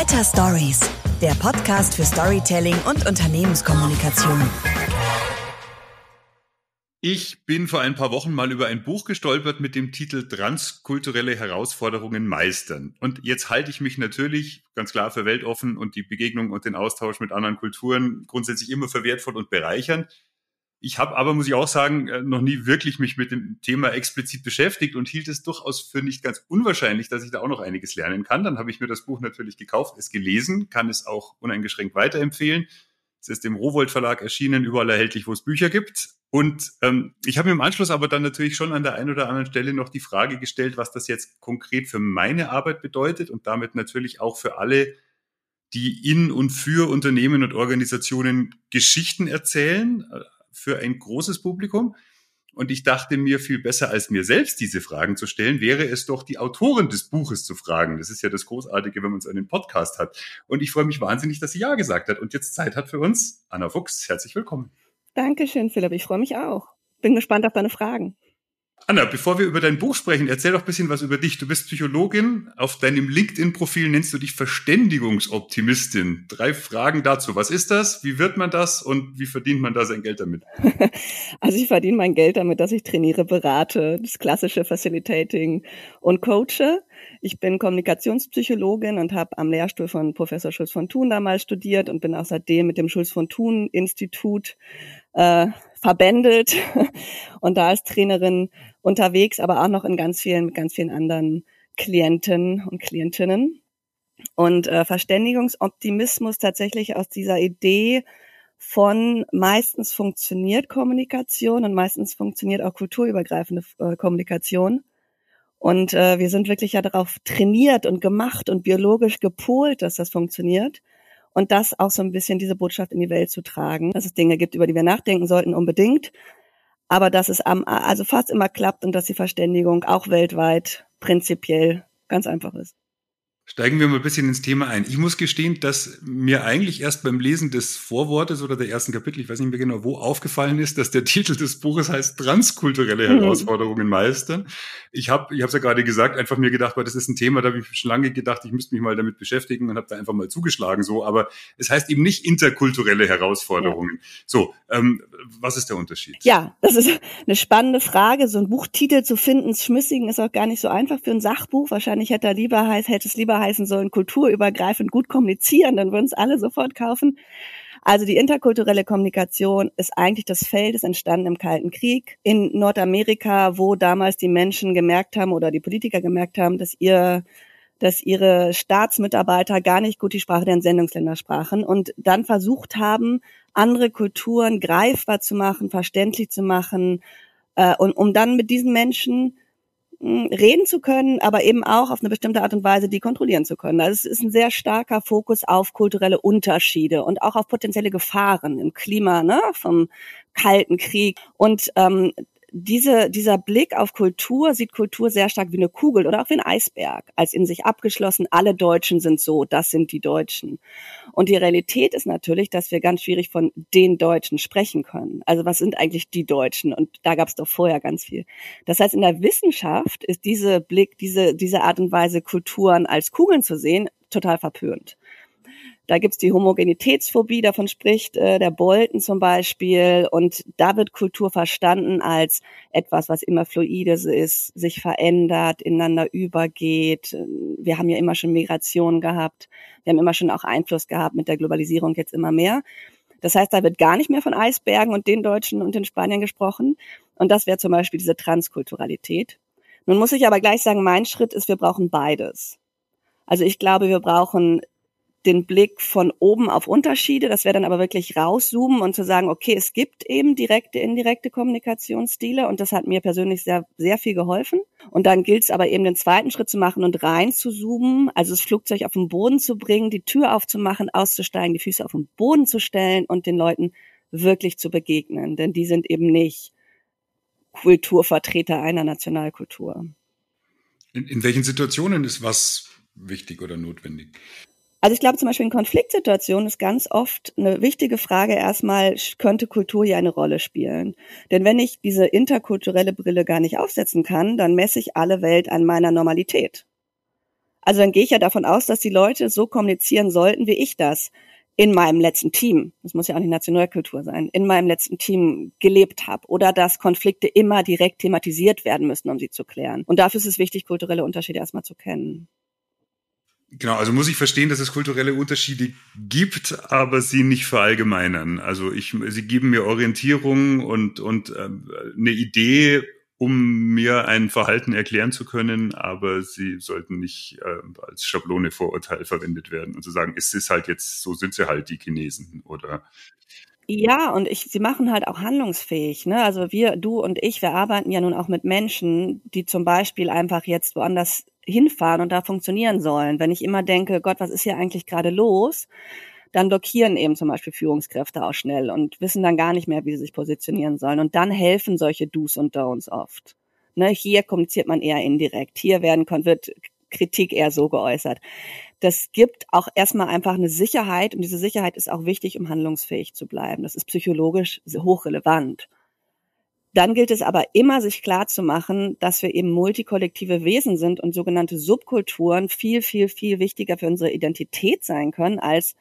Better Stories, der Podcast für Storytelling und Unternehmenskommunikation. Ich bin vor ein paar Wochen mal über ein Buch gestolpert mit dem Titel Transkulturelle Herausforderungen meistern. Und jetzt halte ich mich natürlich ganz klar für weltoffen und die Begegnung und den Austausch mit anderen Kulturen grundsätzlich immer für wertvoll und bereichernd. Ich habe aber, muss ich auch sagen, äh, noch nie wirklich mich mit dem Thema explizit beschäftigt und hielt es durchaus für nicht ganz unwahrscheinlich, dass ich da auch noch einiges lernen kann. Dann habe ich mir das Buch natürlich gekauft, es gelesen, kann es auch uneingeschränkt weiterempfehlen. Es ist im Rowold Verlag erschienen, überall erhältlich, wo es Bücher gibt. Und ähm, ich habe mir im Anschluss aber dann natürlich schon an der einen oder anderen Stelle noch die Frage gestellt, was das jetzt konkret für meine Arbeit bedeutet und damit natürlich auch für alle, die in und für Unternehmen und Organisationen Geschichten erzählen, für ein großes Publikum. Und ich dachte mir, viel besser als mir selbst diese Fragen zu stellen, wäre es doch die Autorin des Buches zu fragen. Das ist ja das Großartige, wenn man so einen Podcast hat. Und ich freue mich wahnsinnig, dass sie Ja gesagt hat und jetzt Zeit hat für uns. Anna Fuchs, herzlich willkommen. Dankeschön, Philipp. Ich freue mich auch. Bin gespannt auf deine Fragen. Anna, bevor wir über dein Buch sprechen, erzähl doch ein bisschen was über dich. Du bist Psychologin. Auf deinem LinkedIn-Profil nennst du dich Verständigungsoptimistin. Drei Fragen dazu. Was ist das? Wie wird man das? Und wie verdient man da sein Geld damit? Also ich verdiene mein Geld damit, dass ich trainiere, berate, das klassische Facilitating und coache. Ich bin Kommunikationspsychologin und habe am Lehrstuhl von Professor Schulz von Thun damals studiert und bin außerdem mit dem Schulz von Thun Institut äh, verbändelt und da als Trainerin unterwegs, aber auch noch in ganz vielen, ganz vielen anderen Klienten und Klientinnen. Und äh, Verständigungsoptimismus tatsächlich aus dieser Idee von meistens funktioniert Kommunikation und meistens funktioniert auch kulturübergreifende äh, Kommunikation. Und äh, wir sind wirklich ja darauf trainiert und gemacht und biologisch gepolt, dass das funktioniert und das auch so ein bisschen diese Botschaft in die Welt zu tragen, dass es Dinge gibt, über die wir nachdenken sollten, unbedingt, aber dass es am, also fast immer klappt und dass die Verständigung auch weltweit prinzipiell ganz einfach ist. Steigen wir mal ein bisschen ins Thema ein. Ich muss gestehen, dass mir eigentlich erst beim Lesen des Vorwortes oder der ersten Kapitel, ich weiß nicht mehr genau, wo aufgefallen ist, dass der Titel des Buches heißt Transkulturelle mhm. Herausforderungen meistern. Ich habe, ich habe es ja gerade gesagt, einfach mir gedacht, weil das ist ein Thema, da habe ich schon lange gedacht, ich müsste mich mal damit beschäftigen und habe da einfach mal zugeschlagen so. Aber es heißt eben nicht interkulturelle Herausforderungen. Ja. So, ähm, was ist der Unterschied? Ja, das ist eine spannende Frage. So ein Buchtitel zu finden, schmissigen, ist auch gar nicht so einfach für ein Sachbuch. Wahrscheinlich hätte er lieber heißt, hätte es lieber heißen sollen, kulturübergreifend gut kommunizieren, dann würden es alle sofort kaufen. Also die interkulturelle Kommunikation ist eigentlich das Feld, ist entstanden im Kalten Krieg in Nordamerika, wo damals die Menschen gemerkt haben oder die Politiker gemerkt haben, dass ihr dass ihre Staatsmitarbeiter gar nicht gut die Sprache der Entsendungsländer sprachen und dann versucht haben, andere Kulturen greifbar zu machen, verständlich zu machen, äh, und um dann mit diesen Menschen reden zu können, aber eben auch auf eine bestimmte Art und Weise die kontrollieren zu können. Also es ist ein sehr starker Fokus auf kulturelle Unterschiede und auch auf potenzielle Gefahren im Klima, ne, vom Kalten Krieg. Und ähm, diese, dieser Blick auf Kultur sieht Kultur sehr stark wie eine Kugel oder auch wie ein Eisberg, als in sich abgeschlossen, alle Deutschen sind so, das sind die Deutschen. Und die Realität ist natürlich, dass wir ganz schwierig von den Deutschen sprechen können. Also was sind eigentlich die Deutschen? Und da gab es doch vorher ganz viel. Das heißt, in der Wissenschaft ist diese Blick, diese, diese Art und Weise, Kulturen als Kugeln zu sehen, total verpönt. Da gibt's die Homogenitätsphobie, davon spricht äh, der Bolton zum Beispiel. Und da wird Kultur verstanden als etwas, was immer fluides ist, sich verändert, ineinander übergeht. Wir haben ja immer schon Migration gehabt. Wir haben immer schon auch Einfluss gehabt mit der Globalisierung jetzt immer mehr. Das heißt, da wird gar nicht mehr von Eisbergen und den Deutschen und den Spaniern gesprochen. Und das wäre zum Beispiel diese Transkulturalität. Nun muss ich aber gleich sagen, mein Schritt ist, wir brauchen beides. Also ich glaube, wir brauchen den Blick von oben auf Unterschiede. Das wäre dann aber wirklich rauszoomen und zu sagen, okay, es gibt eben direkte, indirekte Kommunikationsstile und das hat mir persönlich sehr, sehr viel geholfen. Und dann gilt es aber eben den zweiten Schritt zu machen und rein zu zoomen, also das Flugzeug auf den Boden zu bringen, die Tür aufzumachen, auszusteigen, die Füße auf den Boden zu stellen und den Leuten wirklich zu begegnen. Denn die sind eben nicht Kulturvertreter einer Nationalkultur. In, in welchen Situationen ist was wichtig oder notwendig? Also ich glaube zum Beispiel in Konfliktsituationen ist ganz oft eine wichtige Frage erstmal, könnte Kultur hier eine Rolle spielen? Denn wenn ich diese interkulturelle Brille gar nicht aufsetzen kann, dann messe ich alle Welt an meiner Normalität. Also dann gehe ich ja davon aus, dass die Leute so kommunizieren sollten, wie ich das in meinem letzten Team, das muss ja auch nicht Nationalkultur sein, in meinem letzten Team gelebt habe oder dass Konflikte immer direkt thematisiert werden müssen, um sie zu klären. Und dafür ist es wichtig, kulturelle Unterschiede erstmal zu kennen. Genau, also muss ich verstehen, dass es kulturelle Unterschiede gibt, aber sie nicht verallgemeinern. Also ich, sie geben mir Orientierung und, und äh, eine Idee, um mir ein Verhalten erklären zu können, aber sie sollten nicht äh, als Schablone Vorurteil verwendet werden und zu sagen, es ist halt jetzt, so sind sie halt die Chinesen oder ja, und ich, sie machen halt auch handlungsfähig. Ne? Also wir, du und ich, wir arbeiten ja nun auch mit Menschen, die zum Beispiel einfach jetzt woanders hinfahren und da funktionieren sollen. Wenn ich immer denke, Gott, was ist hier eigentlich gerade los? Dann blockieren eben zum Beispiel Führungskräfte auch schnell und wissen dann gar nicht mehr, wie sie sich positionieren sollen. Und dann helfen solche Do's und Don'ts oft. Ne, hier kommuniziert man eher indirekt. Hier werden, wird Kritik eher so geäußert das gibt auch erstmal einfach eine Sicherheit und diese Sicherheit ist auch wichtig, um handlungsfähig zu bleiben. Das ist psychologisch hochrelevant. Dann gilt es aber immer, sich klar zu machen, dass wir eben multikollektive Wesen sind und sogenannte Subkulturen viel, viel, viel wichtiger für unsere Identität sein können, als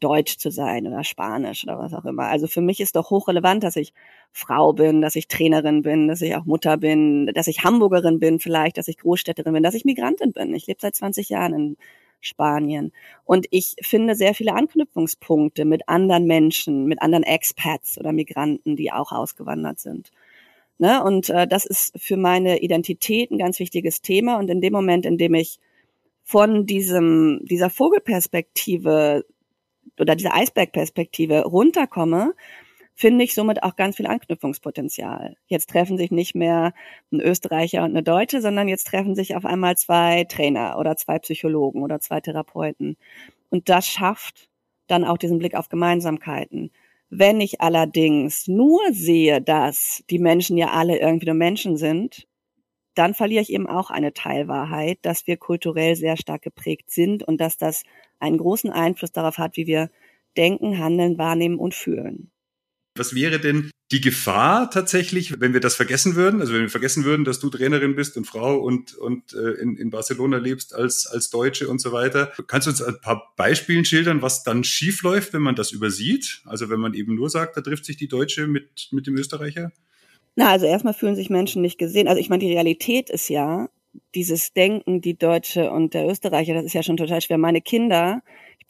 Deutsch zu sein oder Spanisch oder was auch immer. Also für mich ist doch hochrelevant, dass ich Frau bin, dass ich Trainerin bin, dass ich auch Mutter bin, dass ich Hamburgerin bin vielleicht, dass ich Großstädterin bin, dass ich Migrantin bin. Ich lebe seit 20 Jahren in Spanien. Und ich finde sehr viele Anknüpfungspunkte mit anderen Menschen, mit anderen Expats oder Migranten, die auch ausgewandert sind. Ne? Und äh, das ist für meine Identität ein ganz wichtiges Thema. Und in dem Moment, in dem ich von diesem, dieser Vogelperspektive oder dieser Eisbergperspektive runterkomme, finde ich somit auch ganz viel Anknüpfungspotenzial. Jetzt treffen sich nicht mehr ein Österreicher und eine Deutsche, sondern jetzt treffen sich auf einmal zwei Trainer oder zwei Psychologen oder zwei Therapeuten. Und das schafft dann auch diesen Blick auf Gemeinsamkeiten. Wenn ich allerdings nur sehe, dass die Menschen ja alle irgendwie nur Menschen sind, dann verliere ich eben auch eine Teilwahrheit, dass wir kulturell sehr stark geprägt sind und dass das einen großen Einfluss darauf hat, wie wir denken, handeln, wahrnehmen und fühlen. Was wäre denn die Gefahr tatsächlich, wenn wir das vergessen würden? Also wenn wir vergessen würden, dass du Trainerin bist und Frau und, und äh, in, in Barcelona lebst als, als Deutsche und so weiter. Kannst du uns ein paar Beispiele schildern, was dann schiefläuft, wenn man das übersieht? Also wenn man eben nur sagt, da trifft sich die Deutsche mit, mit dem Österreicher? Na, also erstmal fühlen sich Menschen nicht gesehen. Also ich meine, die Realität ist ja, dieses Denken, die Deutsche und der Österreicher, das ist ja schon total schwer. Meine Kinder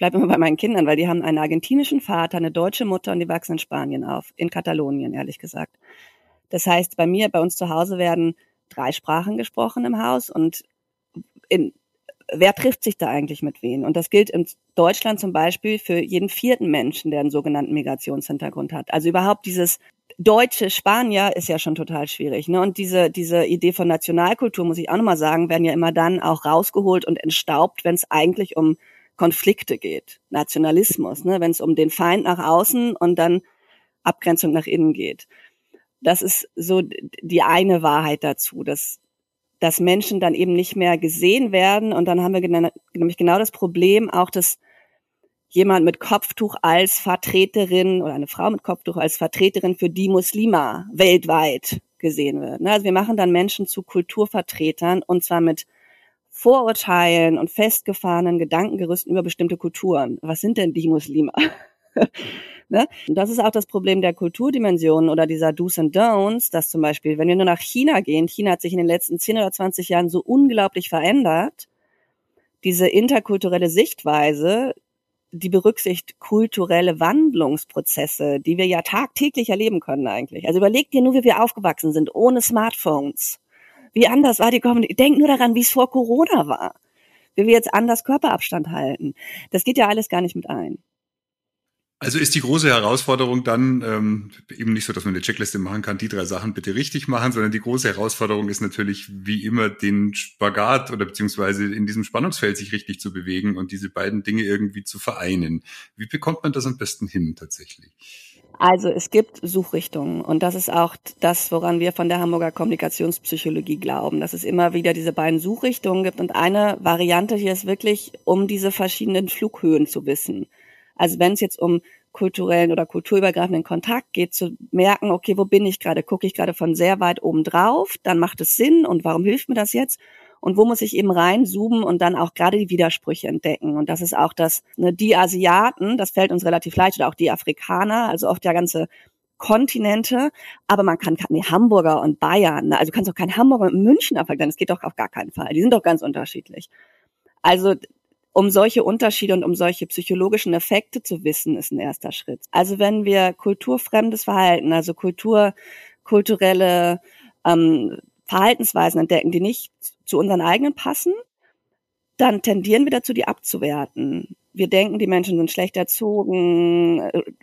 bleibe immer bei meinen Kindern, weil die haben einen argentinischen Vater, eine deutsche Mutter und die wachsen in Spanien auf, in Katalonien, ehrlich gesagt. Das heißt, bei mir, bei uns zu Hause werden drei Sprachen gesprochen im Haus und in, wer trifft sich da eigentlich mit wen? Und das gilt in Deutschland zum Beispiel für jeden vierten Menschen, der einen sogenannten Migrationshintergrund hat. Also überhaupt dieses deutsche Spanier ist ja schon total schwierig. Ne? Und diese, diese Idee von Nationalkultur, muss ich auch nochmal sagen, werden ja immer dann auch rausgeholt und entstaubt, wenn es eigentlich um Konflikte geht, Nationalismus, ne, wenn es um den Feind nach außen und dann Abgrenzung nach innen geht. Das ist so die eine Wahrheit dazu, dass, dass Menschen dann eben nicht mehr gesehen werden und dann haben wir nämlich genau das Problem auch, dass jemand mit Kopftuch als Vertreterin oder eine Frau mit Kopftuch als Vertreterin für die Muslima weltweit gesehen wird. Ne, also wir machen dann Menschen zu Kulturvertretern und zwar mit Vorurteilen und festgefahrenen Gedankengerüsten über bestimmte Kulturen. Was sind denn die Muslime? ne? Und das ist auch das Problem der Kulturdimensionen oder dieser Do's and Don'ts, dass zum Beispiel, wenn wir nur nach China gehen, China hat sich in den letzten 10 oder 20 Jahren so unglaublich verändert, diese interkulturelle Sichtweise, die berücksichtigt kulturelle Wandlungsprozesse, die wir ja tagtäglich erleben können eigentlich. Also überleg dir nur, wie wir aufgewachsen sind, ohne Smartphones wie anders war die Kommunikation? Denk nur daran, wie es vor Corona war. Wie wir jetzt anders Körperabstand halten. Das geht ja alles gar nicht mit ein. Also ist die große Herausforderung dann ähm, eben nicht so, dass man eine Checkliste machen kann, die drei Sachen bitte richtig machen, sondern die große Herausforderung ist natürlich wie immer den Spagat oder beziehungsweise in diesem Spannungsfeld sich richtig zu bewegen und diese beiden Dinge irgendwie zu vereinen. Wie bekommt man das am besten hin tatsächlich? Also es gibt Suchrichtungen und das ist auch das, woran wir von der Hamburger Kommunikationspsychologie glauben, dass es immer wieder diese beiden Suchrichtungen gibt und eine Variante hier ist wirklich, um diese verschiedenen Flughöhen zu wissen. Also wenn es jetzt um kulturellen oder kulturübergreifenden Kontakt geht, zu merken, okay, wo bin ich gerade? Gucke ich gerade von sehr weit oben drauf? Dann macht es Sinn und warum hilft mir das jetzt? Und wo muss ich eben reinzoomen und dann auch gerade die Widersprüche entdecken. Und das ist auch das, ne, die Asiaten, das fällt uns relativ leicht, oder auch die Afrikaner, also oft der ganze Kontinente, aber man kann nee, Hamburger und Bayern, ne, also du kannst auch kein Hamburger und München vergleichen, das geht doch auf gar keinen Fall. Die sind doch ganz unterschiedlich. Also um solche Unterschiede und um solche psychologischen Effekte zu wissen, ist ein erster Schritt. Also wenn wir kulturfremdes Verhalten, also Kultur, kulturelle ähm, Verhaltensweisen entdecken, die nicht zu unseren eigenen passen, dann tendieren wir dazu, die abzuwerten. Wir denken, die Menschen sind schlecht erzogen,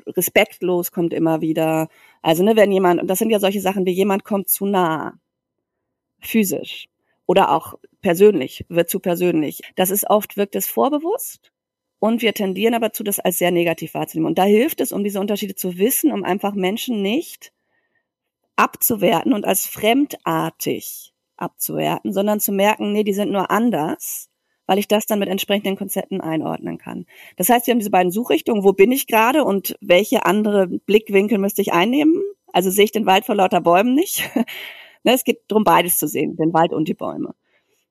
respektlos kommt immer wieder. Also, ne, wenn jemand, und das sind ja solche Sachen wie jemand kommt zu nah, physisch oder auch persönlich, wird zu persönlich. Das ist oft, wirkt es vorbewusst und wir tendieren aber zu, das als sehr negativ wahrzunehmen. Und da hilft es, um diese Unterschiede zu wissen, um einfach Menschen nicht abzuwerten und als fremdartig abzuwerten, sondern zu merken, nee, die sind nur anders, weil ich das dann mit entsprechenden Konzepten einordnen kann. Das heißt, wir haben diese beiden Suchrichtungen, wo bin ich gerade und welche andere Blickwinkel müsste ich einnehmen? Also sehe ich den Wald vor lauter Bäumen nicht. Ne, es geht darum, beides zu sehen, den Wald und die Bäume.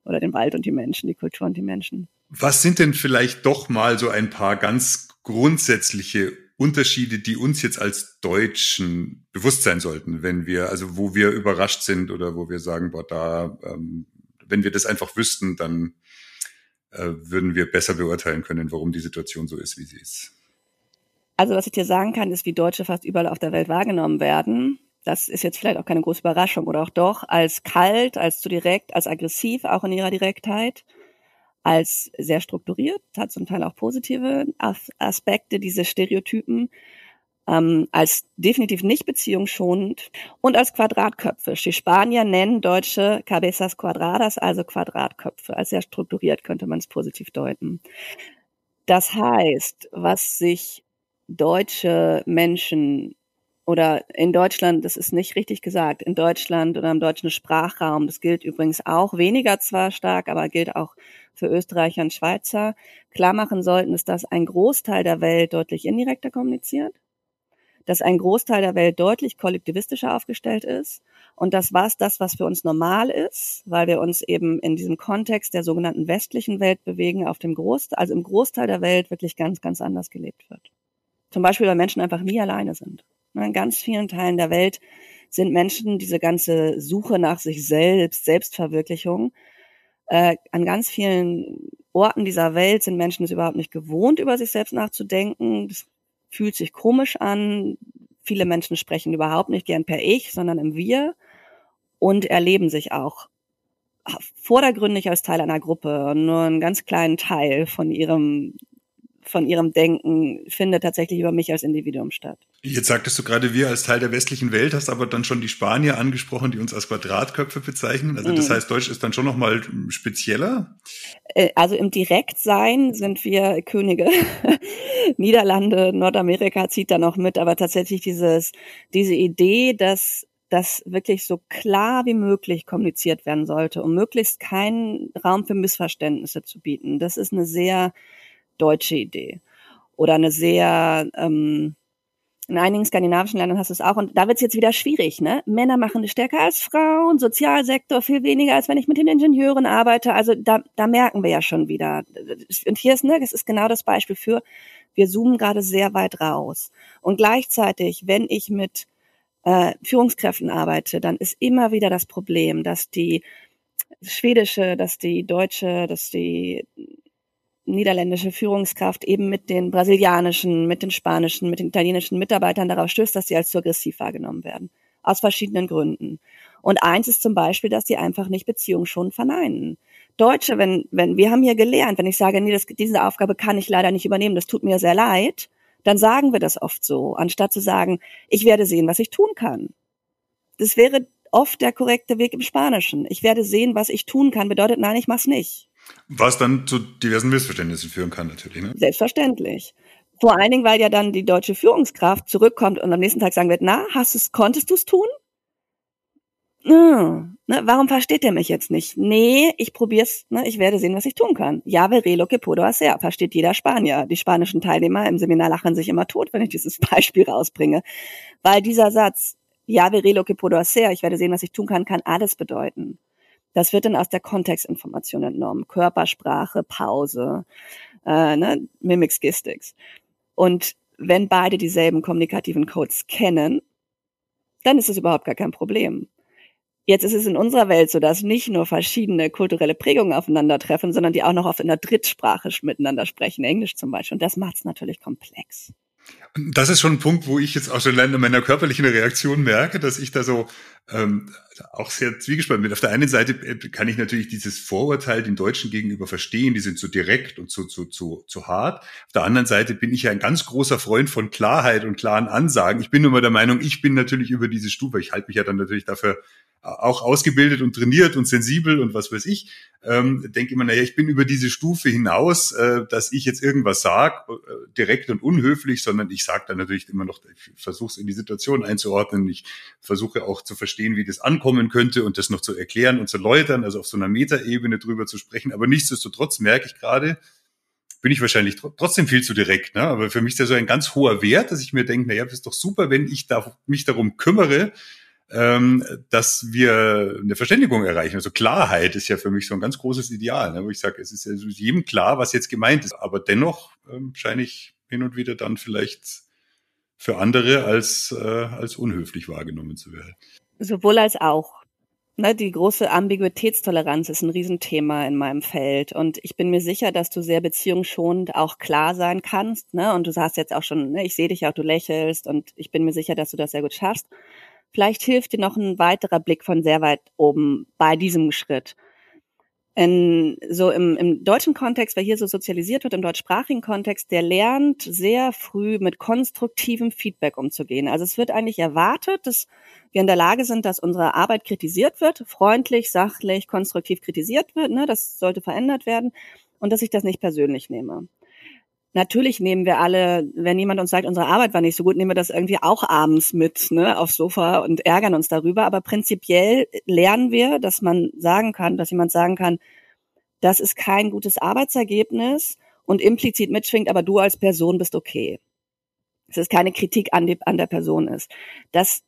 Oder den Wald und die Menschen, die Kultur und die Menschen. Was sind denn vielleicht doch mal so ein paar ganz grundsätzliche Unterschiede, die uns jetzt als Deutschen bewusst sein sollten, wenn wir, also wo wir überrascht sind oder wo wir sagen, boah, da, ähm, wenn wir das einfach wüssten, dann äh, würden wir besser beurteilen können, warum die Situation so ist, wie sie ist. Also was ich dir sagen kann, ist, wie Deutsche fast überall auf der Welt wahrgenommen werden. Das ist jetzt vielleicht auch keine große Überraschung oder auch doch als kalt, als zu direkt, als aggressiv, auch in ihrer Direktheit als sehr strukturiert, hat zum Teil auch positive Aspekte, diese Stereotypen, ähm, als definitiv nicht beziehungsschonend und als Quadratköpfe. Die Spanier nennen Deutsche Cabezas Quadradas, also Quadratköpfe. Als sehr strukturiert könnte man es positiv deuten. Das heißt, was sich deutsche Menschen oder in Deutschland, das ist nicht richtig gesagt, in Deutschland oder im deutschen Sprachraum, das gilt übrigens auch weniger zwar stark, aber gilt auch für Österreicher und Schweizer, klar machen sollten, ist, dass ein Großteil der Welt deutlich indirekter kommuniziert, dass ein Großteil der Welt deutlich kollektivistischer aufgestellt ist und das war das, was für uns normal ist, weil wir uns eben in diesem Kontext der sogenannten westlichen Welt bewegen, auf dem Großteil, also im Großteil der Welt wirklich ganz, ganz anders gelebt wird. Zum Beispiel, weil Menschen einfach nie alleine sind. In ganz vielen Teilen der Welt sind Menschen diese ganze Suche nach sich selbst, Selbstverwirklichung. Äh, an ganz vielen Orten dieser Welt sind Menschen es überhaupt nicht gewohnt, über sich selbst nachzudenken. Das fühlt sich komisch an. Viele Menschen sprechen überhaupt nicht gern per Ich, sondern im Wir und erleben sich auch vordergründig als Teil einer Gruppe und nur einen ganz kleinen Teil von ihrem von ihrem Denken findet tatsächlich über mich als Individuum statt. Jetzt sagtest du gerade wir als Teil der westlichen Welt, hast aber dann schon die Spanier angesprochen, die uns als Quadratköpfe bezeichnen. Also das mhm. heißt, Deutsch ist dann schon nochmal spezieller? Äh, also im Direktsein sind wir Könige. Niederlande, Nordamerika zieht da noch mit, aber tatsächlich dieses, diese Idee, dass das wirklich so klar wie möglich kommuniziert werden sollte, um möglichst keinen Raum für Missverständnisse zu bieten. Das ist eine sehr deutsche Idee. Oder eine sehr, ähm, in einigen skandinavischen Ländern hast du es auch. Und da wird es jetzt wieder schwierig, ne? Männer machen es stärker als Frauen, Sozialsektor viel weniger, als wenn ich mit den Ingenieuren arbeite. Also da, da merken wir ja schon wieder. Und hier ist, ne, das ist genau das Beispiel für, wir zoomen gerade sehr weit raus. Und gleichzeitig, wenn ich mit äh, Führungskräften arbeite, dann ist immer wieder das Problem, dass die schwedische, dass die deutsche, dass die niederländische Führungskraft eben mit den brasilianischen, mit den spanischen, mit den italienischen Mitarbeitern darauf stößt, dass sie als zu aggressiv wahrgenommen werden. Aus verschiedenen Gründen. Und eins ist zum Beispiel, dass sie einfach nicht Beziehungen schon verneinen. Deutsche, wenn, wenn, wir haben hier gelernt, wenn ich sage, nee, das, diese Aufgabe kann ich leider nicht übernehmen, das tut mir sehr leid, dann sagen wir das oft so, anstatt zu sagen, ich werde sehen, was ich tun kann. Das wäre oft der korrekte Weg im Spanischen. Ich werde sehen, was ich tun kann, bedeutet, nein, ich mach's nicht. Was dann zu diversen Missverständnissen führen kann, natürlich. Ne? Selbstverständlich. Vor allen Dingen, weil ja dann die deutsche Führungskraft zurückkommt und am nächsten Tag sagen wird, na, hast du's, konntest du es tun? Hm, ne, warum versteht der mich jetzt nicht? Nee, ich probier's, ne, ich werde sehen, was ich tun kann. Ja, verelo que puedo hacer, versteht jeder Spanier. Die spanischen Teilnehmer im Seminar lachen sich immer tot, wenn ich dieses Beispiel rausbringe. Weil dieser Satz, ja, verelo que puedo hacer, ich werde sehen, was ich tun kann, kann alles bedeuten. Das wird dann aus der Kontextinformation entnommen. Körpersprache, Pause, äh, ne, Mimics, Gistics. Und wenn beide dieselben kommunikativen Codes kennen, dann ist es überhaupt gar kein Problem. Jetzt ist es in unserer Welt so, dass nicht nur verschiedene kulturelle Prägungen aufeinandertreffen, sondern die auch noch auf einer Drittsprache miteinander sprechen, Englisch zum Beispiel. Und das macht es natürlich komplex. Das ist schon ein Punkt, wo ich jetzt auch schon in meiner körperlichen Reaktion merke, dass ich da so ähm, auch sehr zwiegespannt bin. Auf der einen Seite äh, kann ich natürlich dieses Vorurteil den Deutschen gegenüber verstehen, die sind zu direkt und zu, zu, zu, zu hart. Auf der anderen Seite bin ich ja ein ganz großer Freund von Klarheit und klaren Ansagen. Ich bin immer der Meinung, ich bin natürlich über diese Stufe, ich halte mich ja dann natürlich dafür auch ausgebildet und trainiert und sensibel und was weiß ich, ähm, denke immer, naja, ich bin über diese Stufe hinaus, äh, dass ich jetzt irgendwas sage, äh, direkt und unhöflich, sondern ich sage dann natürlich immer noch, ich versuche es in die Situation einzuordnen, ich versuche auch zu verstehen, wie das ankommen könnte und das noch zu erklären und zu läutern, also auf so einer Metaebene drüber zu sprechen. Aber nichtsdestotrotz merke ich gerade, bin ich wahrscheinlich trotzdem viel zu direkt. Ne? Aber für mich ist das so ein ganz hoher Wert, dass ich mir denke, naja, das ist doch super, wenn ich da, mich darum kümmere, ähm, dass wir eine Verständigung erreichen. Also Klarheit ist ja für mich so ein ganz großes Ideal, ne? wo ich sage, es ist ja jedem klar, was jetzt gemeint ist. Aber dennoch ähm, scheine ich hin und wieder dann vielleicht für andere als, äh, als unhöflich wahrgenommen zu werden. Sowohl als auch. Ne, die große Ambiguitätstoleranz ist ein Riesenthema in meinem Feld. Und ich bin mir sicher, dass du sehr beziehungsschonend auch klar sein kannst. Ne? Und du sagst jetzt auch schon, ne, ich sehe dich auch, du lächelst. Und ich bin mir sicher, dass du das sehr gut schaffst. Vielleicht hilft dir noch ein weiterer Blick von sehr weit oben bei diesem Schritt. In, so im, im deutschen Kontext, wer hier so sozialisiert wird, im deutschsprachigen Kontext, der lernt sehr früh mit konstruktivem Feedback umzugehen. Also es wird eigentlich erwartet, dass wir in der Lage sind, dass unsere Arbeit kritisiert wird, freundlich, sachlich, konstruktiv kritisiert wird. Ne? Das sollte verändert werden und dass ich das nicht persönlich nehme. Natürlich nehmen wir alle, wenn jemand uns sagt, unsere Arbeit war nicht so gut, nehmen wir das irgendwie auch abends mit, ne, aufs Sofa und ärgern uns darüber. Aber prinzipiell lernen wir, dass man sagen kann, dass jemand sagen kann, das ist kein gutes Arbeitsergebnis und implizit mitschwingt, aber du als Person bist okay. Es ist keine Kritik an, die, an der Person ist. Das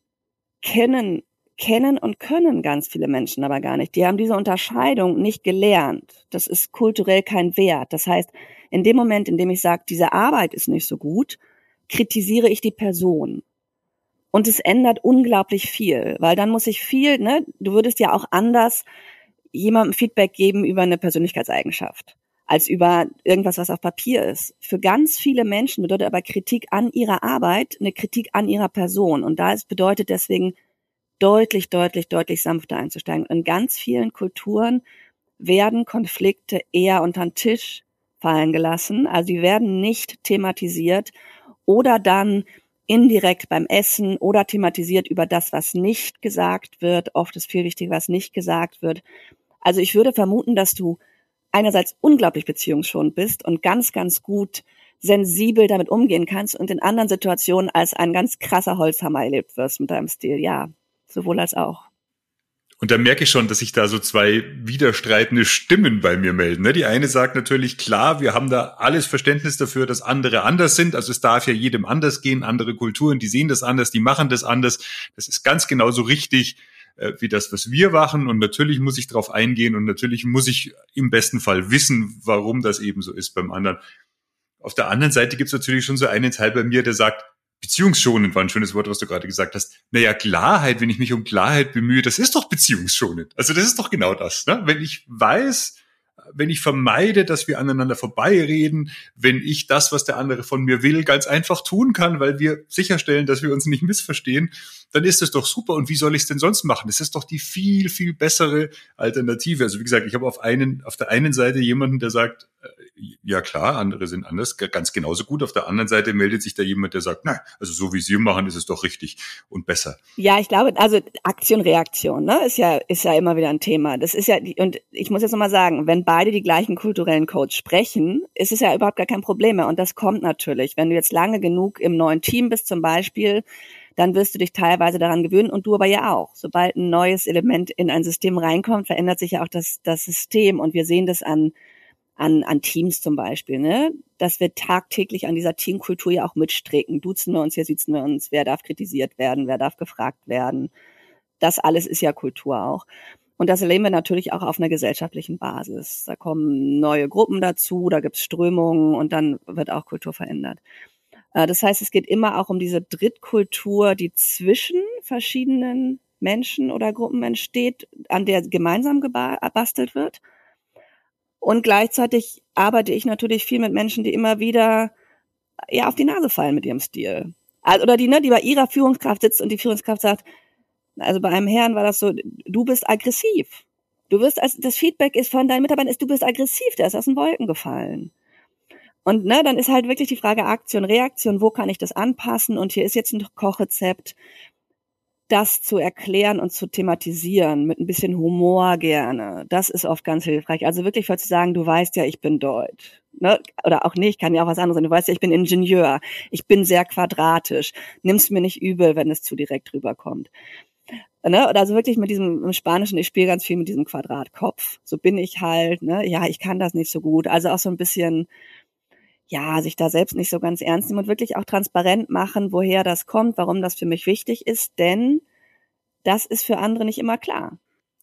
kennen, kennen und können ganz viele Menschen aber gar nicht. Die haben diese Unterscheidung nicht gelernt. Das ist kulturell kein Wert. Das heißt, in dem Moment, in dem ich sage, diese Arbeit ist nicht so gut, kritisiere ich die Person. Und es ändert unglaublich viel, weil dann muss ich viel, ne, du würdest ja auch anders jemandem Feedback geben über eine Persönlichkeitseigenschaft als über irgendwas, was auf Papier ist. Für ganz viele Menschen bedeutet aber Kritik an ihrer Arbeit eine Kritik an ihrer Person. Und da ist, bedeutet deswegen deutlich, deutlich, deutlich sanfter einzusteigen. In ganz vielen Kulturen werden Konflikte eher unter den Tisch fallen gelassen. Also sie werden nicht thematisiert oder dann indirekt beim Essen oder thematisiert über das, was nicht gesagt wird. Oft ist viel wichtiger, was nicht gesagt wird. Also ich würde vermuten, dass du einerseits unglaublich beziehungsschonend bist und ganz, ganz gut sensibel damit umgehen kannst und in anderen Situationen als ein ganz krasser Holzhammer erlebt wirst mit deinem Stil. Ja, sowohl als auch. Und da merke ich schon, dass sich da so zwei widerstreitende Stimmen bei mir melden. Ne? Die eine sagt natürlich, klar, wir haben da alles Verständnis dafür, dass andere anders sind. Also es darf ja jedem anders gehen. Andere Kulturen, die sehen das anders, die machen das anders. Das ist ganz genauso richtig äh, wie das, was wir machen. Und natürlich muss ich darauf eingehen und natürlich muss ich im besten Fall wissen, warum das eben so ist beim anderen. Auf der anderen Seite gibt es natürlich schon so einen Teil bei mir, der sagt, beziehungsschonend war ein schönes Wort, was du gerade gesagt hast. Naja, Klarheit, wenn ich mich um Klarheit bemühe, das ist doch beziehungsschonend. Also das ist doch genau das. Ne? Wenn ich weiß, wenn ich vermeide, dass wir aneinander vorbeireden, wenn ich das, was der andere von mir will, ganz einfach tun kann, weil wir sicherstellen, dass wir uns nicht missverstehen, dann ist es doch super. Und wie soll ich es denn sonst machen? Das ist doch die viel, viel bessere Alternative. Also wie gesagt, ich habe auf einen, auf der einen Seite jemanden, der sagt, äh, ja klar, andere sind anders, ganz genauso gut. Auf der anderen Seite meldet sich da jemand, der sagt, na, also so wie Sie machen, ist es doch richtig und besser. Ja, ich glaube, also Aktion, Reaktion, ne, ist ja, ist ja immer wieder ein Thema. Das ist ja, und ich muss jetzt nochmal sagen, wenn beide die gleichen kulturellen Codes sprechen, ist es ja überhaupt gar kein Problem mehr. Und das kommt natürlich. Wenn du jetzt lange genug im neuen Team bist zum Beispiel, dann wirst du dich teilweise daran gewöhnen und du aber ja auch. Sobald ein neues Element in ein System reinkommt, verändert sich ja auch das, das System und wir sehen das an, an, an Teams zum Beispiel, ne? dass wir tagtäglich an dieser Teamkultur ja auch mitstricken. Duzen wir uns, hier sitzen wir uns, wer darf kritisiert werden, wer darf gefragt werden. Das alles ist ja Kultur auch. Und das erleben wir natürlich auch auf einer gesellschaftlichen Basis. Da kommen neue Gruppen dazu, da gibt es Strömungen und dann wird auch Kultur verändert. Äh, das heißt, es geht immer auch um diese Drittkultur, die zwischen verschiedenen Menschen oder Gruppen entsteht, an der gemeinsam gebastelt wird. Und gleichzeitig arbeite ich natürlich viel mit Menschen, die immer wieder ja auf die Nase fallen mit ihrem Stil. Also, oder die, ne, die bei ihrer Führungskraft sitzt und die Führungskraft sagt, also bei einem Herrn war das so, du bist aggressiv. Du wirst als das Feedback ist von deinen Mitarbeitern ist, du bist aggressiv, der ist aus den Wolken gefallen. Und ne, dann ist halt wirklich die Frage Aktion, Reaktion, wo kann ich das anpassen? Und hier ist jetzt ein Kochrezept, das zu erklären und zu thematisieren, mit ein bisschen Humor gerne. Das ist oft ganz hilfreich. Also wirklich zu sagen, du weißt ja, ich bin Deutsch. Ne? Oder auch nicht, kann ja auch was anderes sein. Du weißt ja, ich bin Ingenieur. Ich bin sehr quadratisch. Nimm's mir nicht übel, wenn es zu direkt rüberkommt. Ne? Also wirklich mit diesem im Spanischen, ich spiele ganz viel mit diesem Quadratkopf. So bin ich halt, ne? Ja, ich kann das nicht so gut. Also auch so ein bisschen, ja, sich da selbst nicht so ganz ernst nehmen und wirklich auch transparent machen, woher das kommt, warum das für mich wichtig ist, denn das ist für andere nicht immer klar.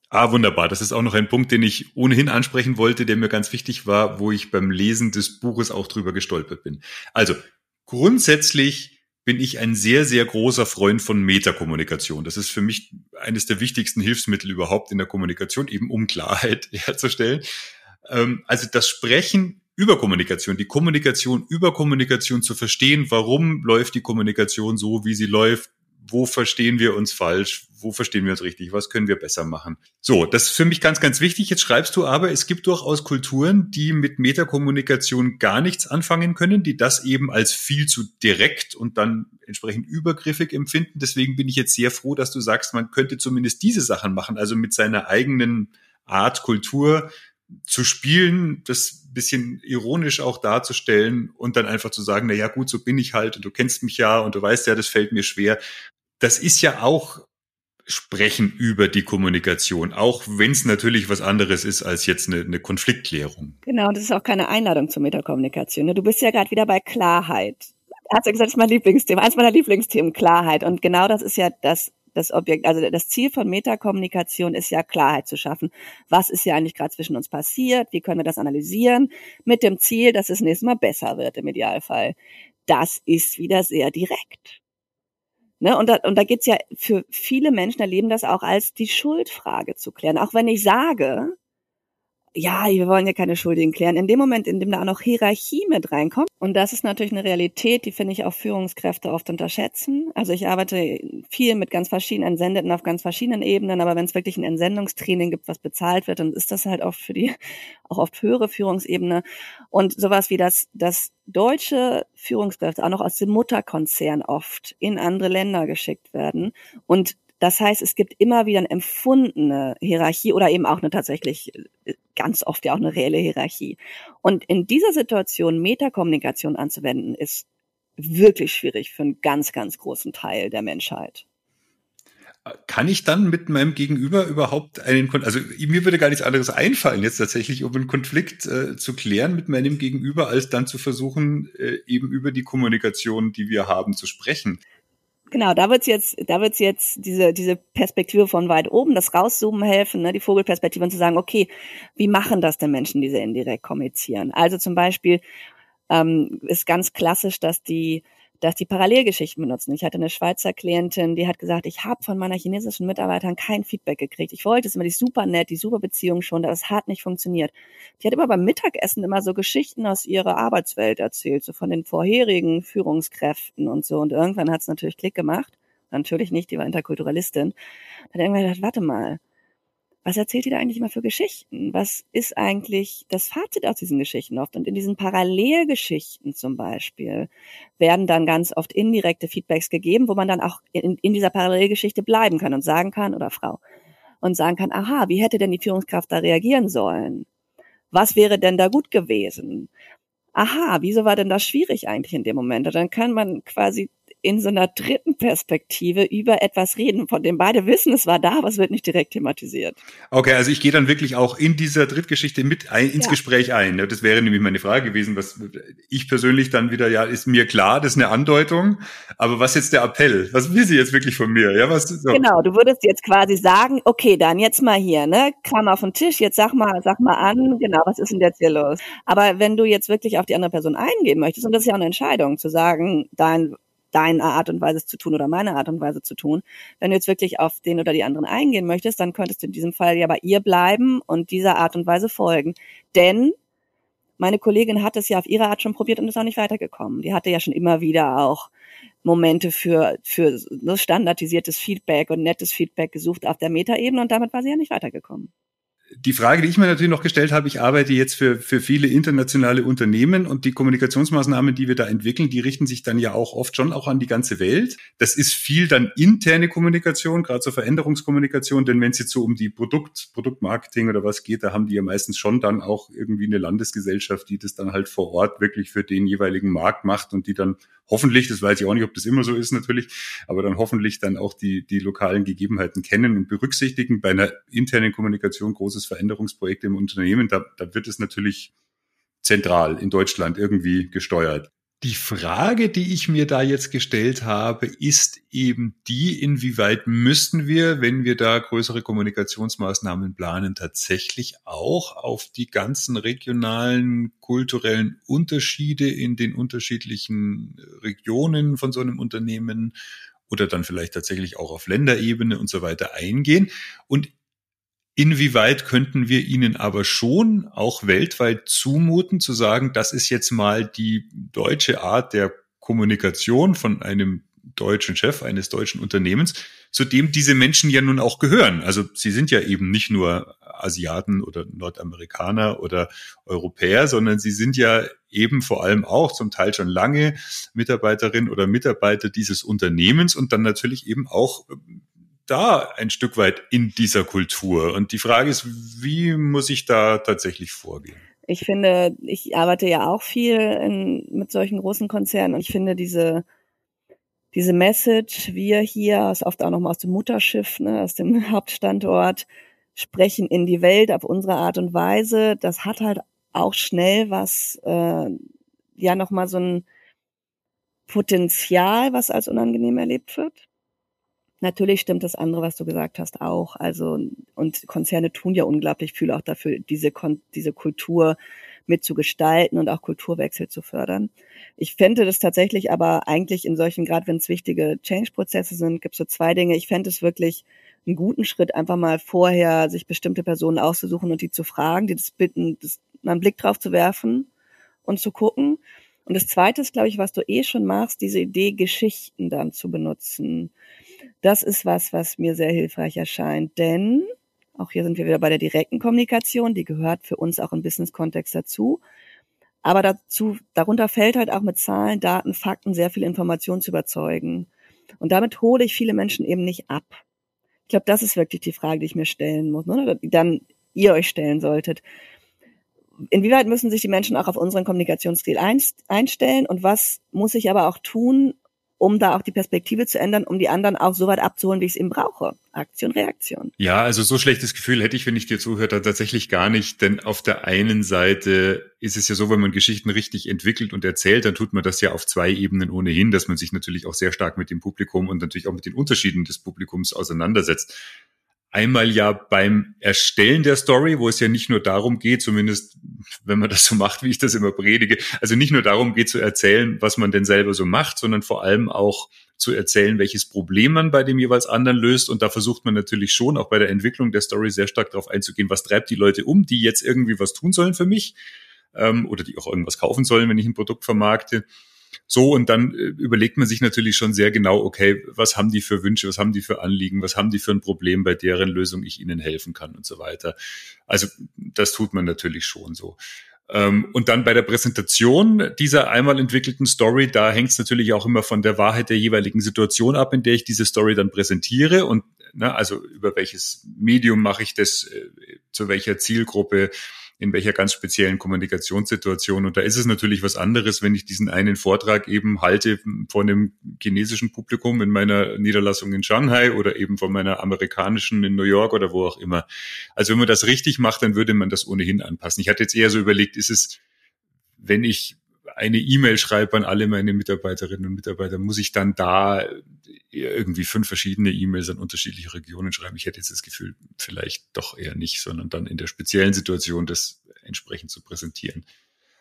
Ah, wunderbar. Das ist auch noch ein Punkt, den ich ohnehin ansprechen wollte, der mir ganz wichtig war, wo ich beim Lesen des Buches auch drüber gestolpert bin. Also, grundsätzlich bin ich ein sehr, sehr großer Freund von Metakommunikation. Das ist für mich eines der wichtigsten Hilfsmittel überhaupt in der Kommunikation, eben um Klarheit herzustellen. Ähm, also das Sprechen über Kommunikation, die Kommunikation über Kommunikation zu verstehen, warum läuft die Kommunikation so, wie sie läuft, wo verstehen wir uns falsch, wo verstehen wir uns richtig, was können wir besser machen. So, das ist für mich ganz, ganz wichtig. Jetzt schreibst du aber, es gibt durchaus Kulturen, die mit Metakommunikation gar nichts anfangen können, die das eben als viel zu direkt und dann entsprechend übergriffig empfinden. Deswegen bin ich jetzt sehr froh, dass du sagst, man könnte zumindest diese Sachen machen, also mit seiner eigenen Art, Kultur zu spielen, das bisschen ironisch auch darzustellen und dann einfach zu sagen, na ja, gut, so bin ich halt und du kennst mich ja und du weißt ja, das fällt mir schwer das ist ja auch Sprechen über die Kommunikation, auch wenn es natürlich was anderes ist als jetzt eine, eine Konfliktklärung. Genau, das ist auch keine Einladung zur Metakommunikation. Ne? Du bist ja gerade wieder bei Klarheit. Hast du gesagt, das ist mein Lieblingsthema, eins meiner Lieblingsthemen, Klarheit. Und genau das ist ja das, das Objekt, also das Ziel von Metakommunikation ist ja Klarheit zu schaffen. Was ist ja eigentlich gerade zwischen uns passiert? Wie können wir das analysieren? Mit dem Ziel, dass es nächstes Mal besser wird im Idealfall. Das ist wieder sehr direkt. Ne, und da, und da geht's ja für viele Menschen erleben das auch als die Schuldfrage zu klären. Auch wenn ich sage, ja, wir wollen ja keine Schuldigen klären. In dem Moment, in dem da auch noch Hierarchie mit reinkommt, und das ist natürlich eine Realität, die finde ich auch Führungskräfte oft unterschätzen. Also ich arbeite viel mit ganz verschiedenen Entsendeten auf ganz verschiedenen Ebenen, aber wenn es wirklich ein Entsendungstraining gibt, was bezahlt wird, dann ist das halt oft für die auch oft höhere Führungsebene. Und sowas wie das, das deutsche Führungskräfte auch noch aus dem Mutterkonzern oft in andere Länder geschickt werden und das heißt, es gibt immer wieder eine empfundene Hierarchie oder eben auch eine tatsächlich äh, ganz oft ja auch eine reelle Hierarchie. Und in dieser Situation Metakommunikation anzuwenden, ist wirklich schwierig für einen ganz, ganz großen Teil der Menschheit. Kann ich dann mit meinem Gegenüber überhaupt einen, also mir würde gar nichts anderes einfallen, jetzt tatsächlich, um einen Konflikt äh, zu klären mit meinem Gegenüber, als dann zu versuchen, äh, eben über die Kommunikation, die wir haben, zu sprechen. Genau, da wird's jetzt, da wird's jetzt diese diese Perspektive von weit oben, das rauszoomen helfen, ne, die Vogelperspektive und zu sagen, okay, wie machen das denn Menschen, die sehr indirekt kommunizieren? Also zum Beispiel ähm, ist ganz klassisch, dass die dass die Parallelgeschichten benutzen. Ich hatte eine Schweizer Klientin, die hat gesagt, ich habe von meiner chinesischen Mitarbeitern kein Feedback gekriegt. Ich wollte es immer, die super nett, die super Beziehung schon, aber es hat nicht funktioniert. Die hat immer beim Mittagessen immer so Geschichten aus ihrer Arbeitswelt erzählt, so von den vorherigen Führungskräften und so. Und irgendwann hat es natürlich Klick gemacht. Natürlich nicht, die war Interkulturalistin. Hat irgendwann gedacht, warte mal, was erzählt ihr da eigentlich immer für Geschichten? Was ist eigentlich das Fazit aus diesen Geschichten oft? Und in diesen Parallelgeschichten zum Beispiel werden dann ganz oft indirekte Feedbacks gegeben, wo man dann auch in, in dieser Parallelgeschichte bleiben kann und sagen kann, oder Frau, und sagen kann, aha, wie hätte denn die Führungskraft da reagieren sollen? Was wäre denn da gut gewesen? Aha, wieso war denn das schwierig eigentlich in dem Moment? Und dann kann man quasi in so einer dritten Perspektive über etwas reden, von dem beide wissen, es war da, aber es wird nicht direkt thematisiert. Okay, also ich gehe dann wirklich auch in dieser Drittgeschichte mit ein, ins ja. Gespräch ein. Das wäre nämlich meine Frage gewesen, was ich persönlich dann wieder, ja, ist mir klar, das ist eine Andeutung, aber was jetzt der Appell? Was will sie jetzt wirklich von mir? Ja, was, so. Genau, du würdest jetzt quasi sagen, okay, dann jetzt mal hier, ne, Klammer auf den Tisch, jetzt sag mal, sag mal an, genau, was ist denn jetzt hier los? Aber wenn du jetzt wirklich auf die andere Person eingehen möchtest, und das ist ja auch eine Entscheidung, zu sagen, dein deine Art und Weise zu tun oder meine Art und Weise zu tun. Wenn du jetzt wirklich auf den oder die anderen eingehen möchtest, dann könntest du in diesem Fall ja bei ihr bleiben und dieser Art und Weise folgen. Denn meine Kollegin hat es ja auf ihre Art schon probiert und ist auch nicht weitergekommen. Die hatte ja schon immer wieder auch Momente für, für standardisiertes Feedback und nettes Feedback gesucht auf der Metaebene und damit war sie ja nicht weitergekommen die Frage, die ich mir natürlich noch gestellt habe, ich arbeite jetzt für, für viele internationale Unternehmen und die Kommunikationsmaßnahmen, die wir da entwickeln, die richten sich dann ja auch oft schon auch an die ganze Welt. Das ist viel dann interne Kommunikation, gerade so Veränderungskommunikation, denn wenn es jetzt so um die Produkt, Produktmarketing oder was geht, da haben die ja meistens schon dann auch irgendwie eine Landesgesellschaft, die das dann halt vor Ort wirklich für den jeweiligen Markt macht und die dann hoffentlich, das weiß ich auch nicht, ob das immer so ist natürlich, aber dann hoffentlich dann auch die, die lokalen Gegebenheiten kennen und berücksichtigen. Bei einer internen Kommunikation großes Veränderungsprojekt im Unternehmen, da, da wird es natürlich zentral in Deutschland irgendwie gesteuert. Die Frage, die ich mir da jetzt gestellt habe, ist eben die, inwieweit müssten wir, wenn wir da größere Kommunikationsmaßnahmen planen, tatsächlich auch auf die ganzen regionalen, kulturellen Unterschiede in den unterschiedlichen Regionen von so einem Unternehmen oder dann vielleicht tatsächlich auch auf Länderebene und so weiter eingehen. Und Inwieweit könnten wir ihnen aber schon auch weltweit zumuten, zu sagen, das ist jetzt mal die deutsche Art der Kommunikation von einem deutschen Chef eines deutschen Unternehmens, zu dem diese Menschen ja nun auch gehören. Also sie sind ja eben nicht nur Asiaten oder Nordamerikaner oder Europäer, sondern sie sind ja eben vor allem auch zum Teil schon lange Mitarbeiterin oder Mitarbeiter dieses Unternehmens und dann natürlich eben auch da ein Stück weit in dieser Kultur. Und die Frage ist, wie muss ich da tatsächlich vorgehen? Ich finde, ich arbeite ja auch viel in, mit solchen großen Konzernen und ich finde diese diese Message, wir hier, ist oft auch nochmal aus dem Mutterschiff, ne, aus dem Hauptstandort, sprechen in die Welt auf unsere Art und Weise. Das hat halt auch schnell was, äh, ja nochmal so ein Potenzial, was als unangenehm erlebt wird. Natürlich stimmt das andere, was du gesagt hast, auch. Also, und Konzerne tun ja unglaublich viel auch dafür, diese, diese Kultur mitzugestalten und auch Kulturwechsel zu fördern. Ich fände das tatsächlich aber eigentlich in solchen, gerade wenn es wichtige Change-Prozesse sind, gibt es so zwei Dinge. Ich fände es wirklich einen guten Schritt, einfach mal vorher sich bestimmte Personen auszusuchen und die zu fragen, die das bitten, das, mal einen Blick drauf zu werfen und zu gucken. Und das Zweite ist, glaube ich, was du eh schon machst, diese Idee, Geschichten dann zu benutzen. Das ist was, was mir sehr hilfreich erscheint, denn auch hier sind wir wieder bei der direkten Kommunikation, die gehört für uns auch im Business-Kontext dazu. Aber dazu, darunter fällt halt auch mit Zahlen, Daten, Fakten sehr viel Information zu überzeugen. Und damit hole ich viele Menschen eben nicht ab. Ich glaube, das ist wirklich die Frage, die ich mir stellen muss, ne? oder die dann ihr euch stellen solltet. Inwieweit müssen sich die Menschen auch auf unseren Kommunikationsstil einstellen und was muss ich aber auch tun, um da auch die Perspektive zu ändern, um die anderen auch so weit abzuholen, wie ich es eben brauche. Aktion, Reaktion. Ja, also so schlechtes Gefühl hätte ich, wenn ich dir zuhört, tatsächlich gar nicht. Denn auf der einen Seite ist es ja so, wenn man Geschichten richtig entwickelt und erzählt, dann tut man das ja auf zwei Ebenen ohnehin, dass man sich natürlich auch sehr stark mit dem Publikum und natürlich auch mit den Unterschieden des Publikums auseinandersetzt einmal ja beim Erstellen der Story, wo es ja nicht nur darum geht, zumindest wenn man das so macht, wie ich das immer predige, also nicht nur darum geht zu erzählen, was man denn selber so macht, sondern vor allem auch zu erzählen, welches Problem man bei dem jeweils anderen löst. Und da versucht man natürlich schon auch bei der Entwicklung der Story sehr stark darauf einzugehen, was treibt die Leute um, die jetzt irgendwie was tun sollen für mich ähm, oder die auch irgendwas kaufen sollen, wenn ich ein Produkt vermarkte. So, und dann äh, überlegt man sich natürlich schon sehr genau, okay, was haben die für Wünsche, was haben die für Anliegen, was haben die für ein Problem, bei deren Lösung ich ihnen helfen kann und so weiter. Also das tut man natürlich schon so. Ähm, und dann bei der Präsentation dieser einmal entwickelten Story, da hängt es natürlich auch immer von der Wahrheit der jeweiligen Situation ab, in der ich diese Story dann präsentiere. Und ne, also über welches Medium mache ich das, äh, zu welcher Zielgruppe, in welcher ganz speziellen Kommunikationssituation. Und da ist es natürlich was anderes, wenn ich diesen einen Vortrag eben halte vor einem chinesischen Publikum in meiner Niederlassung in Shanghai oder eben von meiner amerikanischen in New York oder wo auch immer. Also wenn man das richtig macht, dann würde man das ohnehin anpassen. Ich hatte jetzt eher so überlegt, ist es, wenn ich eine E-Mail schreibe an alle meine Mitarbeiterinnen und Mitarbeiter, muss ich dann da irgendwie fünf verschiedene E-Mails an unterschiedliche Regionen schreiben. Ich hätte jetzt das Gefühl, vielleicht doch eher nicht, sondern dann in der speziellen Situation das entsprechend zu präsentieren.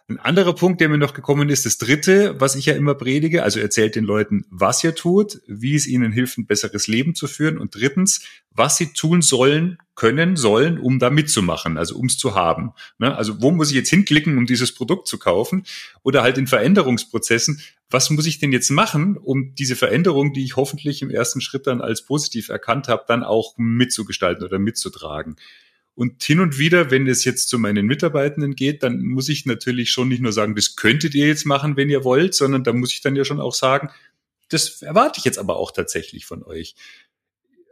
Ein anderer Punkt, der mir noch gekommen ist, das dritte, was ich ja immer predige, also erzählt den Leuten, was ihr tut, wie es ihnen hilft, ein besseres Leben zu führen und drittens, was sie tun sollen, können, sollen, um da mitzumachen, also um es zu haben. Ne? Also wo muss ich jetzt hinklicken, um dieses Produkt zu kaufen? Oder halt in Veränderungsprozessen, was muss ich denn jetzt machen, um diese Veränderung, die ich hoffentlich im ersten Schritt dann als positiv erkannt habe, dann auch mitzugestalten oder mitzutragen? Und hin und wieder, wenn es jetzt zu meinen Mitarbeitenden geht, dann muss ich natürlich schon nicht nur sagen, das könntet ihr jetzt machen, wenn ihr wollt, sondern da muss ich dann ja schon auch sagen, das erwarte ich jetzt aber auch tatsächlich von euch.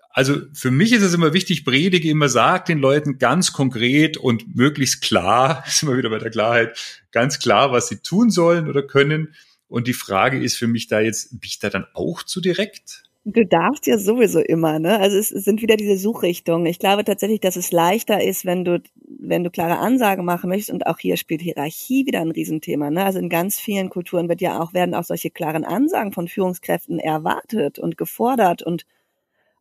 Also für mich ist es immer wichtig, predige immer, sagt den Leuten ganz konkret und möglichst klar, ist immer wieder bei der Klarheit, ganz klar, was sie tun sollen oder können. Und die Frage ist für mich da jetzt, bin ich da dann auch zu direkt? Du darfst ja sowieso immer, ne? Also es sind wieder diese Suchrichtungen. Ich glaube tatsächlich, dass es leichter ist, wenn du, wenn du klare Ansagen machen möchtest. Und auch hier spielt Hierarchie wieder ein Riesenthema, ne? Also in ganz vielen Kulturen wird ja auch, werden auch solche klaren Ansagen von Führungskräften erwartet und gefordert und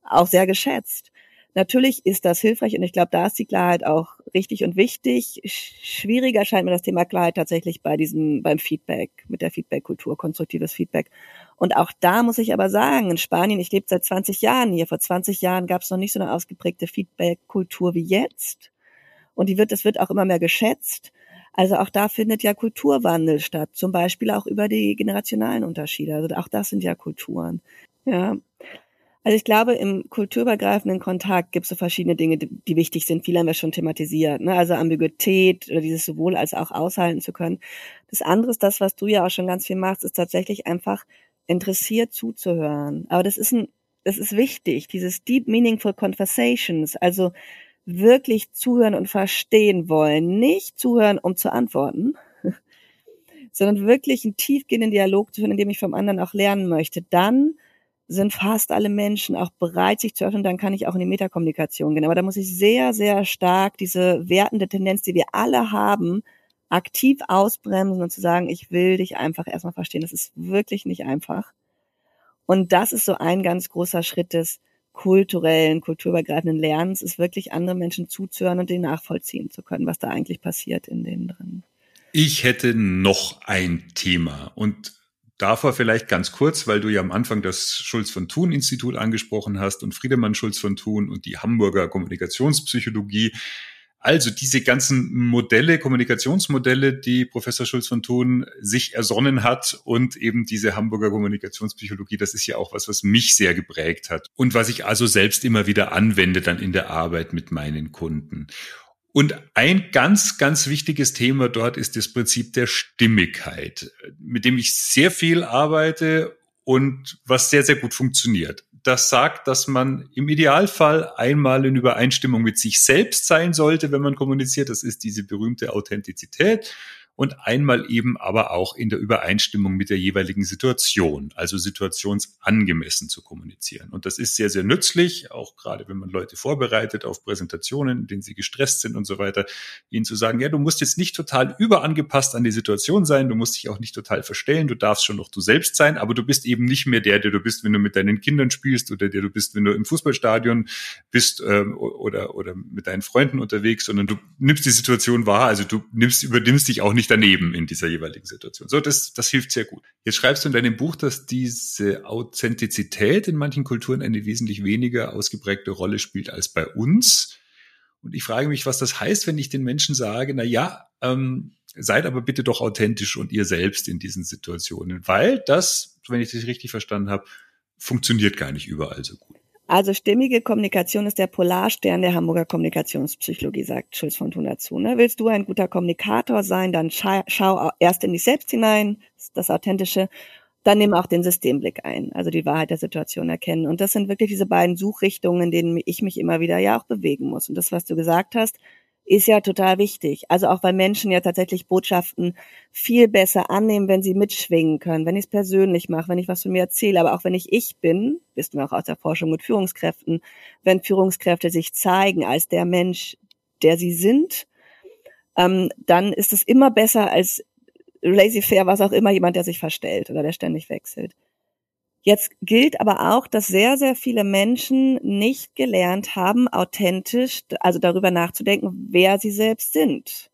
auch sehr geschätzt. Natürlich ist das hilfreich und ich glaube, da ist die Klarheit auch richtig und wichtig. Schwieriger scheint mir das Thema Klarheit tatsächlich bei diesem, beim Feedback, mit der Feedback-Kultur, konstruktives Feedback. Und auch da muss ich aber sagen, in Spanien, ich lebe seit 20 Jahren hier, vor 20 Jahren gab es noch nicht so eine ausgeprägte Feedback-Kultur wie jetzt. Und die wird, das wird auch immer mehr geschätzt. Also auch da findet ja Kulturwandel statt, zum Beispiel auch über die generationalen Unterschiede. Also auch das sind ja Kulturen. Ja. Also ich glaube, im kulturübergreifenden Kontakt gibt es so verschiedene Dinge, die, die, wichtig sind. Viele haben wir schon thematisiert. Ne? Also Ambiguität oder dieses sowohl als auch aushalten zu können. Das andere ist das, was du ja auch schon ganz viel machst, ist tatsächlich einfach interessiert zuzuhören. Aber das ist ein, das ist wichtig, dieses deep meaningful conversations, also wirklich zuhören und verstehen wollen, nicht zuhören, um zu antworten, sondern wirklich einen tiefgehenden Dialog zu führen, in dem ich vom anderen auch lernen möchte. Dann sind fast alle Menschen auch bereit, sich zu öffnen, dann kann ich auch in die Metakommunikation gehen. Aber da muss ich sehr, sehr stark diese wertende Tendenz, die wir alle haben, aktiv ausbremsen und zu sagen, ich will dich einfach erstmal verstehen. Das ist wirklich nicht einfach. Und das ist so ein ganz großer Schritt des kulturellen, kulturübergreifenden Lernens, ist wirklich andere Menschen zuzuhören und den nachvollziehen zu können, was da eigentlich passiert in denen drin. Ich hätte noch ein Thema und davor vielleicht ganz kurz, weil du ja am Anfang das Schulz von Thun Institut angesprochen hast und Friedemann Schulz von Thun und die Hamburger Kommunikationspsychologie. Also diese ganzen Modelle, Kommunikationsmodelle, die Professor Schulz von Thun sich ersonnen hat und eben diese Hamburger Kommunikationspsychologie, das ist ja auch was, was mich sehr geprägt hat und was ich also selbst immer wieder anwende dann in der Arbeit mit meinen Kunden. Und ein ganz, ganz wichtiges Thema dort ist das Prinzip der Stimmigkeit, mit dem ich sehr viel arbeite und was sehr, sehr gut funktioniert das sagt, dass man im Idealfall einmal in Übereinstimmung mit sich selbst sein sollte, wenn man kommuniziert. Das ist diese berühmte Authentizität und einmal eben aber auch in der Übereinstimmung mit der jeweiligen Situation, also situationsangemessen zu kommunizieren. Und das ist sehr, sehr nützlich, auch gerade wenn man Leute vorbereitet auf Präsentationen, in denen sie gestresst sind und so weiter, ihnen zu sagen, ja, du musst jetzt nicht total überangepasst an die Situation sein, du musst dich auch nicht total verstellen, du darfst schon noch du selbst sein, aber du bist eben nicht mehr der, der du bist, wenn du mit deinen Kindern spielst oder der du bist, wenn du im Fußballstadion bist ähm, oder, oder mit deinen Freunden unterwegs, sondern du nimmst die Situation wahr, also du nimmst, übernimmst dich auch nicht nicht daneben in dieser jeweiligen Situation. So, das, das hilft sehr gut. Jetzt schreibst du in deinem Buch, dass diese Authentizität in manchen Kulturen eine wesentlich weniger ausgeprägte Rolle spielt als bei uns. Und ich frage mich, was das heißt, wenn ich den Menschen sage, na ja, ähm, seid aber bitte doch authentisch und ihr selbst in diesen Situationen, weil das, wenn ich das richtig verstanden habe, funktioniert gar nicht überall so gut. Also stimmige Kommunikation ist der Polarstern der Hamburger Kommunikationspsychologie, sagt Schulz von Thun dazu. Ne? Willst du ein guter Kommunikator sein, dann schau, schau erst in dich selbst hinein, das Authentische, dann nimm auch den Systemblick ein, also die Wahrheit der Situation erkennen. Und das sind wirklich diese beiden Suchrichtungen, in denen ich mich immer wieder ja auch bewegen muss. Und das, was du gesagt hast, ist ja total wichtig. Also auch weil Menschen ja tatsächlich Botschaften viel besser annehmen, wenn sie mitschwingen können, wenn ich es persönlich mache, wenn ich was von mir erzähle, aber auch wenn ich ich bin, wissen wir auch aus der Forschung mit Führungskräften, wenn Führungskräfte sich zeigen als der Mensch, der sie sind, ähm, dann ist es immer besser als laissez-faire, was auch immer, jemand, der sich verstellt oder der ständig wechselt. Jetzt gilt aber auch, dass sehr, sehr viele Menschen nicht gelernt haben, authentisch, also darüber nachzudenken, wer sie selbst sind.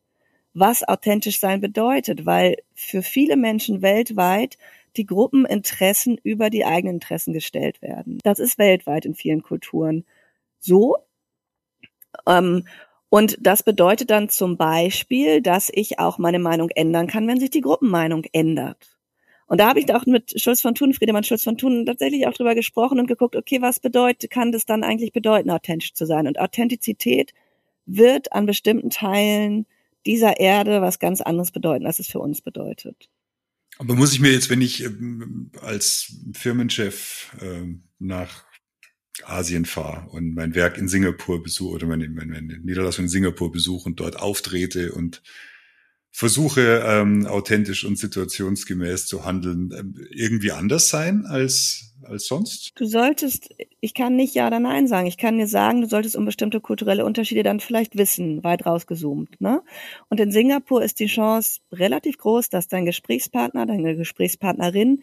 Was authentisch sein bedeutet, weil für viele Menschen weltweit die Gruppeninteressen über die eigenen Interessen gestellt werden. Das ist weltweit in vielen Kulturen so. Ähm, und das bedeutet dann zum Beispiel, dass ich auch meine Meinung ändern kann, wenn sich die Gruppenmeinung ändert. Und da habe ich da auch mit Schulz von Thun, Friedemann Schulz von Thun, tatsächlich auch drüber gesprochen und geguckt, okay, was bedeutet, kann das dann eigentlich bedeuten, authentisch zu sein? Und Authentizität wird an bestimmten Teilen dieser Erde was ganz anderes bedeuten, als es für uns bedeutet. Aber muss ich mir jetzt, wenn ich ähm, als Firmenchef äh, nach Asien fahre und mein Werk in Singapur besuche oder meine, meine, meine Niederlassung in Singapur besuche und dort auftrete und versuche, ähm, authentisch und situationsgemäß zu handeln, ähm, irgendwie anders sein als, als sonst? Du solltest, ich kann nicht Ja oder Nein sagen. Ich kann dir sagen, du solltest um bestimmte kulturelle Unterschiede dann vielleicht wissen, weit rausgezoomt. Ne? Und in Singapur ist die Chance relativ groß, dass dein Gesprächspartner, deine Gesprächspartnerin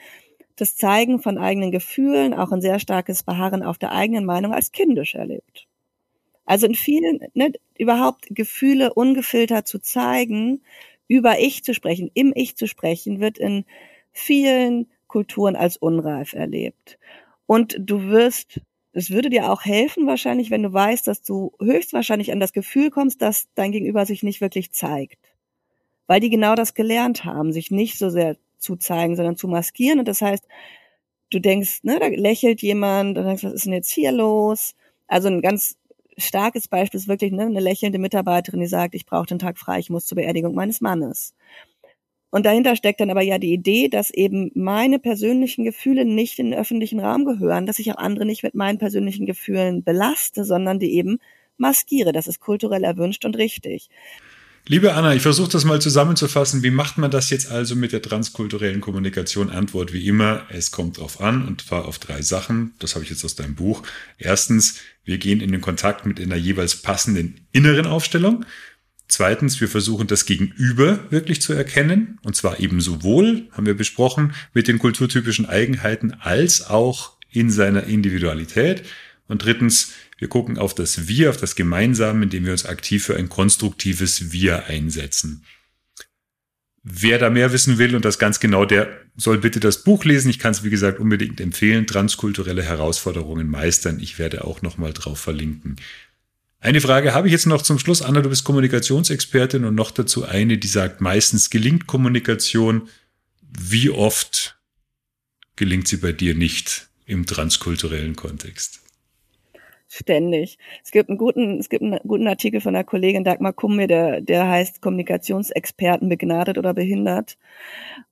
das Zeigen von eigenen Gefühlen, auch ein sehr starkes Beharren auf der eigenen Meinung als kindisch erlebt. Also in vielen, ne, überhaupt Gefühle ungefiltert zu zeigen, über Ich zu sprechen, im Ich zu sprechen, wird in vielen Kulturen als unreif erlebt. Und du wirst, es würde dir auch helfen wahrscheinlich, wenn du weißt, dass du höchstwahrscheinlich an das Gefühl kommst, dass dein Gegenüber sich nicht wirklich zeigt. Weil die genau das gelernt haben, sich nicht so sehr zu zeigen, sondern zu maskieren. Und das heißt, du denkst, ne, da lächelt jemand, und denkst, was ist denn jetzt hier los? Also ein ganz starkes Beispiel ist wirklich ne, eine lächelnde Mitarbeiterin, die sagt, ich brauche den Tag frei, ich muss zur Beerdigung meines Mannes. Und dahinter steckt dann aber ja die Idee, dass eben meine persönlichen Gefühle nicht in den öffentlichen Raum gehören, dass ich auch andere nicht mit meinen persönlichen Gefühlen belaste, sondern die eben maskiere. Das ist kulturell erwünscht und richtig. Liebe Anna, ich versuche das mal zusammenzufassen. Wie macht man das jetzt also mit der transkulturellen Kommunikation? Antwort wie immer, es kommt drauf an und zwar auf drei Sachen. Das habe ich jetzt aus deinem Buch. Erstens, wir gehen in den Kontakt mit einer jeweils passenden inneren Aufstellung. Zweitens, wir versuchen das Gegenüber wirklich zu erkennen. Und zwar eben sowohl, haben wir besprochen, mit den kulturtypischen Eigenheiten als auch in seiner Individualität. Und drittens, wir gucken auf das Wir, auf das Gemeinsame, indem wir uns aktiv für ein konstruktives Wir einsetzen. Wer da mehr wissen will und das ganz genau, der soll bitte das Buch lesen. Ich kann es, wie gesagt, unbedingt empfehlen. Transkulturelle Herausforderungen meistern. Ich werde auch nochmal drauf verlinken. Eine Frage habe ich jetzt noch zum Schluss. Anna, du bist Kommunikationsexpertin und noch dazu eine, die sagt, meistens gelingt Kommunikation. Wie oft gelingt sie bei dir nicht im transkulturellen Kontext? Ständig. Es gibt einen guten, es gibt einen guten Artikel von der Kollegin Dagmar Kumme, der, der heißt Kommunikationsexperten begnadet oder behindert.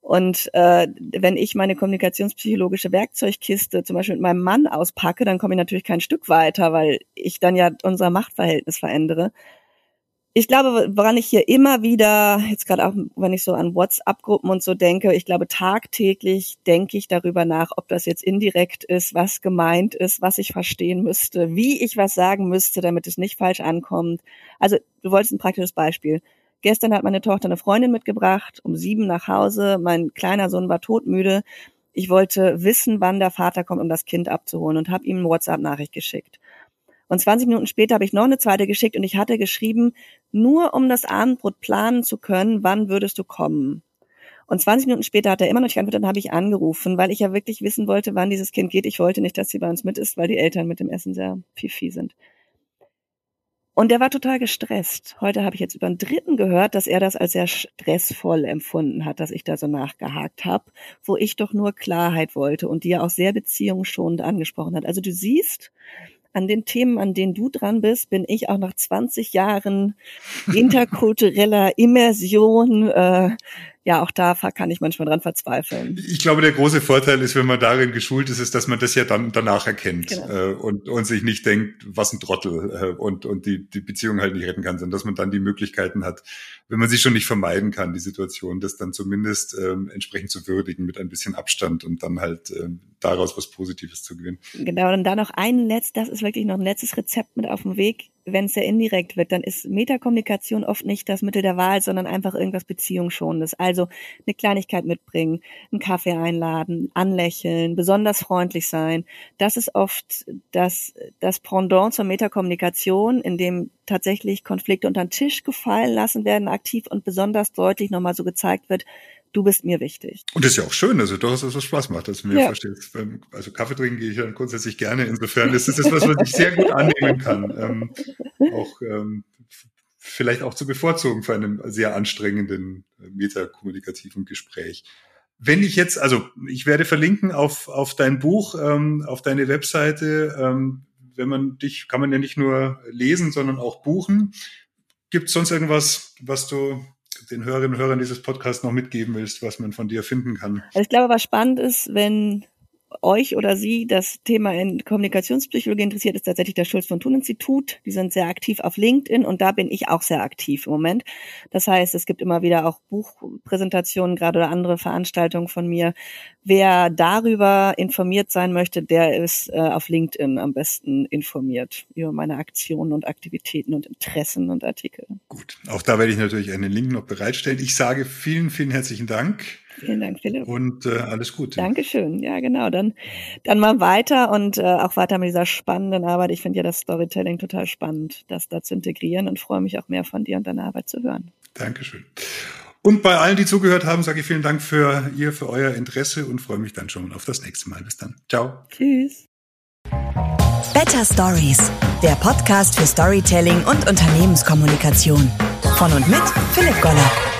Und äh, wenn ich meine kommunikationspsychologische Werkzeugkiste zum Beispiel mit meinem Mann auspacke, dann komme ich natürlich kein Stück weiter, weil ich dann ja unser Machtverhältnis verändere ich glaube, woran ich hier immer wieder, jetzt gerade auch, wenn ich so an WhatsApp-Gruppen und so denke, ich glaube, tagtäglich denke ich darüber nach, ob das jetzt indirekt ist, was gemeint ist, was ich verstehen müsste, wie ich was sagen müsste, damit es nicht falsch ankommt. Also, du wolltest ein praktisches Beispiel. Gestern hat meine Tochter eine Freundin mitgebracht, um sieben nach Hause. Mein kleiner Sohn war todmüde. Ich wollte wissen, wann der Vater kommt, um das Kind abzuholen und habe ihm eine WhatsApp-Nachricht geschickt. Und 20 Minuten später habe ich noch eine zweite geschickt und ich hatte geschrieben, nur um das Abendbrot planen zu können, wann würdest du kommen? Und 20 Minuten später hat er immer noch nicht geantwortet, dann habe ich angerufen, weil ich ja wirklich wissen wollte, wann dieses Kind geht. Ich wollte nicht, dass sie bei uns mit ist, weil die Eltern mit dem Essen sehr fifi sind. Und der war total gestresst. Heute habe ich jetzt über einen Dritten gehört, dass er das als sehr stressvoll empfunden hat, dass ich da so nachgehakt habe, wo ich doch nur Klarheit wollte und die er auch sehr beziehungsschonend angesprochen hat. Also du siehst, an den Themen, an denen du dran bist, bin ich auch nach 20 Jahren interkultureller Immersion äh, ja, auch da kann ich manchmal dran verzweifeln. Ich glaube, der große Vorteil ist, wenn man darin geschult ist, ist, dass man das ja dann danach erkennt genau. äh, und, und sich nicht denkt, was ein Trottel äh, und, und die, die Beziehung halt nicht retten kann, sondern dass man dann die Möglichkeiten hat, wenn man sie schon nicht vermeiden kann, die Situation, das dann zumindest ähm, entsprechend zu würdigen mit ein bisschen Abstand und dann halt ähm, daraus was Positives zu gewinnen. Genau, und dann noch ein letztes, das ist wirklich noch ein letztes Rezept mit auf dem Weg. Wenn es sehr indirekt wird, dann ist Metakommunikation oft nicht das Mittel der Wahl, sondern einfach irgendwas Beziehungsschonendes. Also eine Kleinigkeit mitbringen, einen Kaffee einladen, anlächeln, besonders freundlich sein. Das ist oft das, das Pendant zur Metakommunikation, in dem tatsächlich Konflikte unter den Tisch gefallen lassen werden, aktiv und besonders deutlich nochmal so gezeigt wird, du bist mir wichtig. Und das ist ja auch schön, also doch, dass es was Spaß macht, dass du mir ja. verstehst. Also Kaffee trinken gehe ich ja grundsätzlich gerne. Insofern ist es das, was man sich sehr gut annehmen kann. Ähm, auch ähm, vielleicht auch zu bevorzugen für einen sehr anstrengenden äh, metakommunikativen Gespräch. Wenn ich jetzt, also ich werde verlinken auf, auf dein Buch, ähm, auf deine Webseite. Ähm, wenn man dich, kann man ja nicht nur lesen, sondern auch buchen. Gibt es sonst irgendwas, was du den Hörerinnen und Hörern dieses Podcasts noch mitgeben willst, was man von dir finden kann? Also ich glaube, was spannend ist, wenn euch oder Sie das Thema in Kommunikationspsychologie interessiert, ist tatsächlich das Schulz von Thun Institut. Die sind sehr aktiv auf LinkedIn und da bin ich auch sehr aktiv im Moment. Das heißt, es gibt immer wieder auch Buchpräsentationen, gerade oder andere Veranstaltungen von mir. Wer darüber informiert sein möchte, der ist äh, auf LinkedIn am besten informiert über meine Aktionen und Aktivitäten und Interessen und Artikel. Gut, auch da werde ich natürlich einen Link noch bereitstellen. Ich sage vielen, vielen herzlichen Dank Vielen Dank, Philipp. Und äh, alles Gute. Dankeschön. Ja, genau. Dann, dann mal weiter und äh, auch weiter mit dieser spannenden Arbeit. Ich finde ja das Storytelling total spannend, das da zu integrieren und freue mich auch mehr von dir und deiner Arbeit zu hören. Dankeschön. Und bei allen, die zugehört haben, sage ich vielen Dank für ihr, für euer Interesse und freue mich dann schon auf das nächste Mal. Bis dann. Ciao. Tschüss. Better Stories, der Podcast für Storytelling und Unternehmenskommunikation. Von und mit Philipp Goller.